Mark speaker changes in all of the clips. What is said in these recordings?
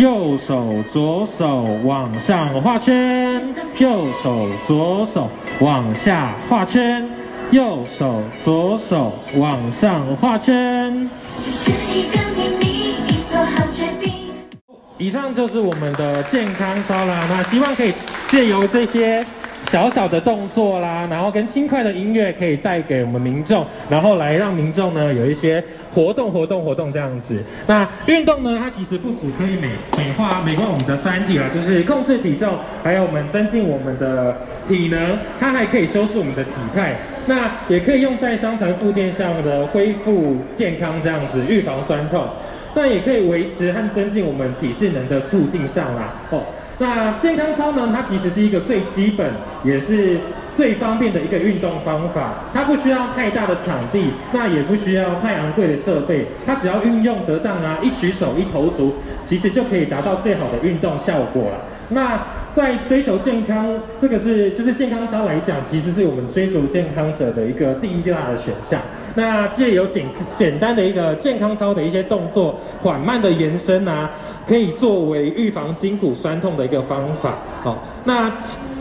Speaker 1: 右手左手往上画圈，右手左手往下画圈，右手左手往上画圈。以上就是我们的健康操啦，那希望可以借由这些。小小的动作啦，然后跟轻快的音乐可以带给我们民众，然后来让民众呢有一些活动活动活动这样子。那运动呢，它其实不只可以美美化美观我们的三体啦，就是控制体重，还有我们增进我们的体能，它还可以修饰我们的体态。那也可以用在伤残复健上的恢复健康这样子，预防酸痛。那也可以维持和增进我们体适能的促进上啦。哦。那健康操呢，它其实是一个最基本也是最方便的一个运动方法。它不需要太大的场地，那也不需要太昂贵的设备。它只要运用得当啊，一举手一投足，其实就可以达到最好的运动效果了。那在追求健康，这个是就是健康操来讲，其实是我们追逐健康者的一个第一大的选项。那借由简简单的一个健康操的一些动作，缓慢的延伸啊，可以作为预防筋骨酸痛的一个方法。好，那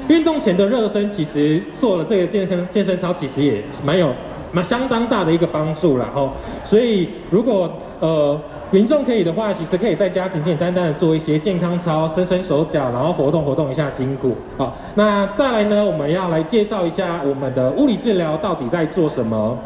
Speaker 1: 运动前的热身，其实做了这个健身健身操，其实也蛮有蛮相当大的一个帮助了。哈，所以如果呃民众可以的话，其实可以在家简简单单的做一些健康操，伸伸手脚，然后活动活动一下筋骨。好，那再来呢，我们要来介绍一下我们的物理治疗到底在做什么。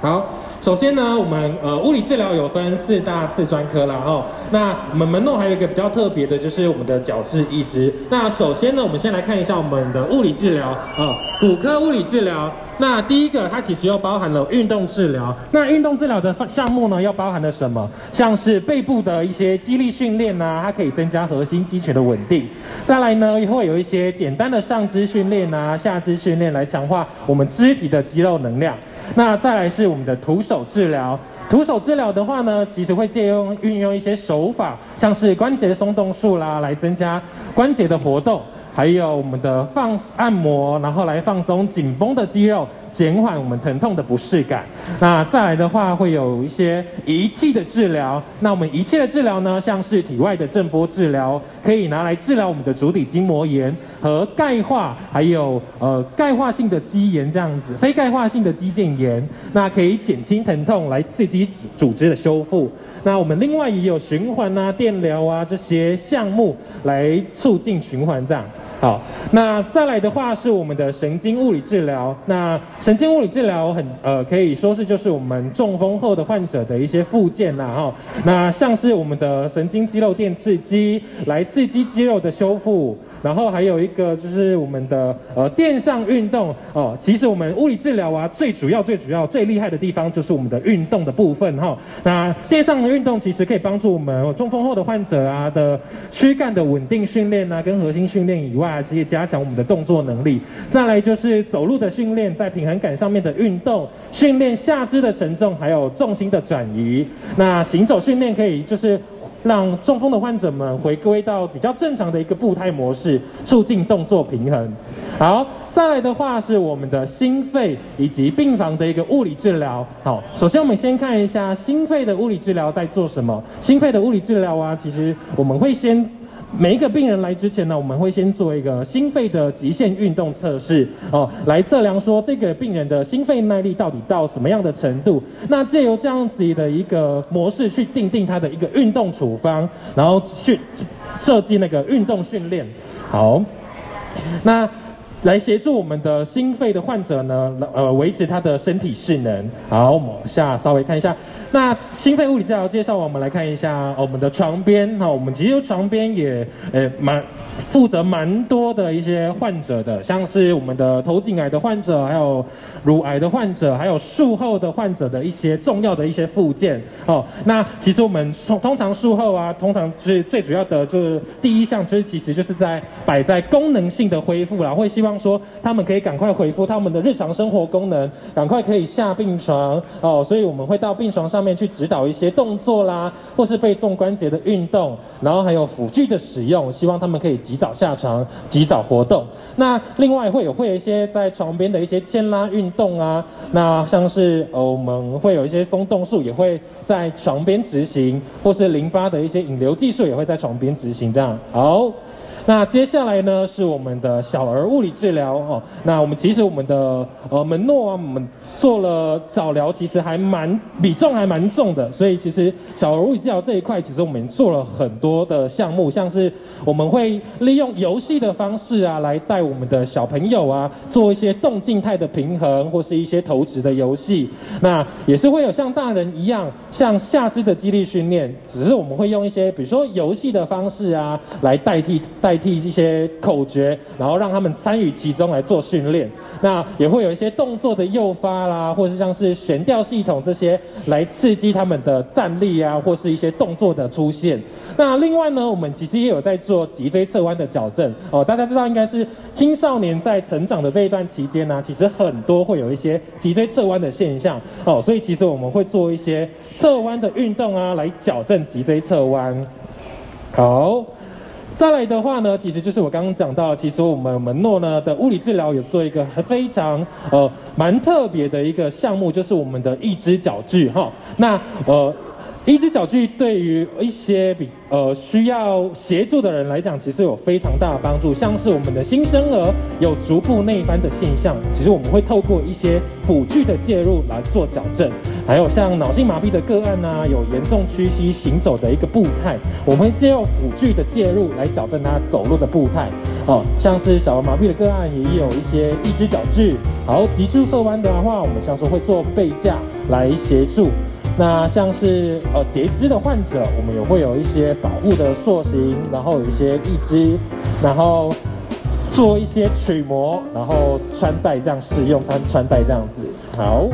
Speaker 1: 好，首先呢，我们呃物理治疗有分四大次专科啦哦。那我们门诺还有一个比较特别的，就是我们的矫治义肢。那首先呢，我们先来看一下我们的物理治疗啊，骨科物理治疗。那第一个，它其实又包含了运动治疗。那运动治疗的项目呢，又包含了什么？像是背部的一些肌力训练呐，它可以增加核心肌群的稳定。再来呢，会有一些简单的上肢训练呐、下肢训练，来强化我们肢体的肌肉能量。那再来是我们的徒手治疗，徒手治疗的话呢，其实会借用运用一些手法，像是关节松动术啦，来增加关节的活动。还有我们的放按摩，然后来放松紧绷的肌肉，减缓我们疼痛的不适感。那再来的话，会有一些仪器的治疗。那我们仪器的治疗呢，像是体外的震波治疗，可以拿来治疗我们的足底筋膜炎和钙化，还有呃钙化性的肌炎这样子，非钙化性的肌腱炎。那可以减轻疼痛，来刺激组织的修复。那我们另外也有循环啊、电疗啊这些项目来促进循环这样。好，那再来的话是我们的神经物理治疗。那神经物理治疗很呃，可以说是就是我们中风后的患者的一些附件呐哈。那像是我们的神经肌肉电刺激，来刺激肌肉的修复。然后还有一个就是我们的呃电上运动哦，其实我们物理治疗啊，最主要最主要最厉害的地方就是我们的运动的部分哈。那电上的运动其实可以帮助我们中风后的患者啊的躯干的稳定训练啊，跟核心训练以外，其实加强我们的动作能力。再来就是走路的训练，在平衡感上面的运动训练下肢的承重，还有重心的转移。那行走训练可以就是。让中风的患者们回归到比较正常的一个步态模式，促进动作平衡。好，再来的话是我们的心肺以及病房的一个物理治疗。好，首先我们先看一下心肺的物理治疗在做什么。心肺的物理治疗啊，其实我们会先。每一个病人来之前呢，我们会先做一个心肺的极限运动测试哦，来测量说这个病人的心肺耐力到底到什么样的程度。那借由这样子的一个模式去定定他的一个运动处方，然后去设计那个运动训练。好，那。来协助我们的心肺的患者呢，呃，维持他的身体适能。好，我们往下稍微看一下。那心肺物理治疗介绍，我们来看一下我们的床边。哈，我们其实床边也呃蛮负责蛮多的一些患者的，像是我们的头颈癌的患者，还有乳癌的患者，还有术后的患者的一些重要的一些附件。哦，那其实我们通通常术后啊，通常最最主要的就是第一项，就是其实就是在摆在功能性的恢复啦，会希望。望说他们可以赶快恢复他们的日常生活功能，赶快可以下病床哦。所以我们会到病床上面去指导一些动作啦，或是被动关节的运动，然后还有辅具的使用，希望他们可以及早下床，及早活动。那另外会有会有一些在床边的一些牵拉运动啊，那像是我们会有一些松动术也会在床边执行，或是淋巴的一些引流技术也会在床边执行，这样好。那接下来呢，是我们的小儿物理治疗哦。那我们其实我们的呃门诺啊，我们做了早疗，其实还蛮比重还蛮重的。所以其实小儿物理治疗这一块，其实我们做了很多的项目，像是我们会利用游戏的方式啊，来带我们的小朋友啊，做一些动静态的平衡，或是一些投掷的游戏。那也是会有像大人一样，像下肢的肌力训练，只是我们会用一些比如说游戏的方式啊，来代替代。替一些口诀，然后让他们参与其中来做训练。那也会有一些动作的诱发啦，或是像是悬吊系统这些来刺激他们的站立啊，或是一些动作的出现。那另外呢，我们其实也有在做脊椎侧弯的矫正哦。大家知道，应该是青少年在成长的这一段期间呢，其实很多会有一些脊椎侧弯的现象哦，所以其实我们会做一些侧弯的运动啊，来矫正脊椎侧弯。好。再来的话呢，其实就是我刚刚讲到，其实我们门诺呢的物理治疗有做一个非常呃蛮特别的一个项目，就是我们的义肢矫具哈。那呃。一只脚具对于一些比呃需要协助的人来讲，其实有非常大的帮助。像是我们的新生儿有足部内翻的现象，其实我们会透过一些辅具的介入来做矫正。还有像脑性麻痹的个案呢、有严重屈膝行走的一个步态，我们会借用辅具的介入来矫正他走路的步态。哦，像是小儿麻痹的个案，也有一些一只脚具。好，脊柱侧弯的话，我们像说会做背架来协助。那像是呃截肢的患者，我们也会有一些保护的塑形，然后有一些义肢，然后做一些取模，然后穿戴这样试用穿穿戴这样子。好。